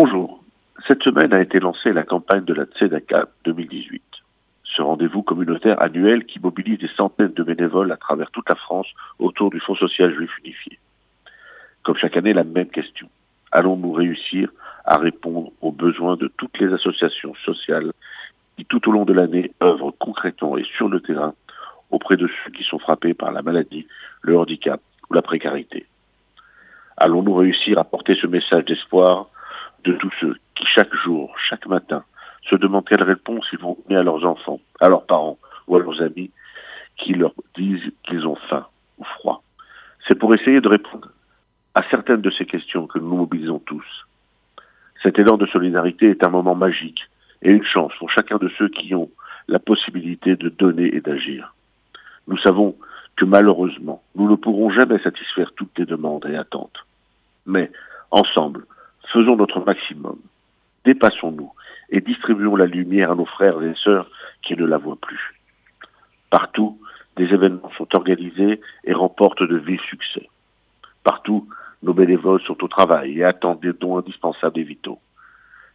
Bonjour. Cette semaine a été lancée la campagne de la Tzedaka 2018. Ce rendez-vous communautaire annuel qui mobilise des centaines de bénévoles à travers toute la France autour du Fonds social juif unifié. Comme chaque année, la même question. Allons-nous réussir à répondre aux besoins de toutes les associations sociales qui tout au long de l'année œuvrent concrètement et sur le terrain auprès de ceux qui sont frappés par la maladie, le handicap ou la précarité? Allons-nous réussir à porter ce message d'espoir de tous ceux qui chaque jour, chaque matin, se demandent quelle réponse ils vont donner à leurs enfants, à leurs parents ou à leurs amis qui leur disent qu'ils ont faim ou froid. C'est pour essayer de répondre à certaines de ces questions que nous mobilisons tous. Cet élan de solidarité est un moment magique et une chance pour chacun de ceux qui ont la possibilité de donner et d'agir. Nous savons que malheureusement, nous ne pourrons jamais satisfaire toutes les demandes et attentes. Mais, ensemble, faisons notre maximum. Dépassons-nous et distribuons la lumière à nos frères et sœurs qui ne la voient plus. Partout, des événements sont organisés et remportent de vifs succès. Partout, nos bénévoles sont au travail et attendent des dons indispensables et vitaux.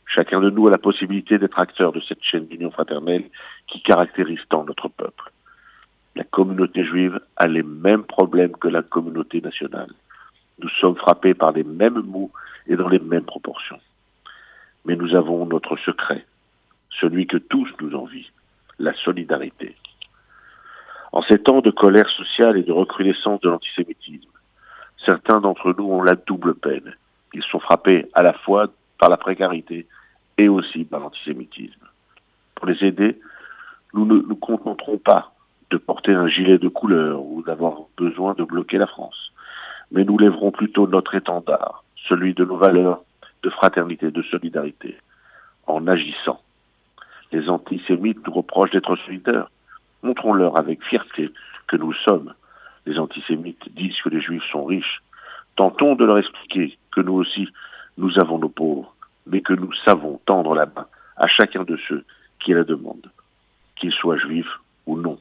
Chacun de nous a la possibilité d'être acteur de cette chaîne d'union fraternelle qui caractérise tant notre peuple. La communauté juive a les mêmes problèmes que la communauté nationale. Nous sommes frappés par les mêmes maux et dans les mêmes proportions. Mais nous avons notre secret, celui que tous nous envient, la solidarité. En ces temps de colère sociale et de recrudescence de l'antisémitisme, certains d'entre nous ont la double peine. Ils sont frappés à la fois par la précarité et aussi par l'antisémitisme. Pour les aider, nous ne nous contenterons pas de porter un gilet de couleur ou d'avoir besoin de bloquer la France, mais nous lèverons plutôt notre étendard, celui de nos valeurs de fraternité, de solidarité, en agissant. Les antisémites nous reprochent d'être solidaires. Montrons-leur avec fierté que nous sommes. Les antisémites disent que les juifs sont riches. Tentons de leur expliquer que nous aussi, nous avons nos pauvres, mais que nous savons tendre la main à chacun de ceux qui la demandent, qu'ils soient juifs ou non.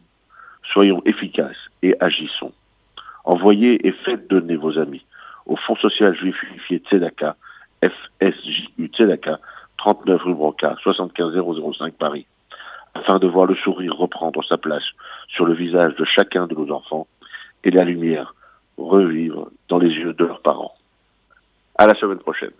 Soyons efficaces et agissons. Envoyez et faites donner vos amis au Fonds social juif unifié Tzedaka, FSJU Tzedaka, 39 rue Broca, 75005 Paris, afin de voir le sourire reprendre sa place sur le visage de chacun de nos enfants et la lumière revivre dans les yeux de leurs parents. À la semaine prochaine.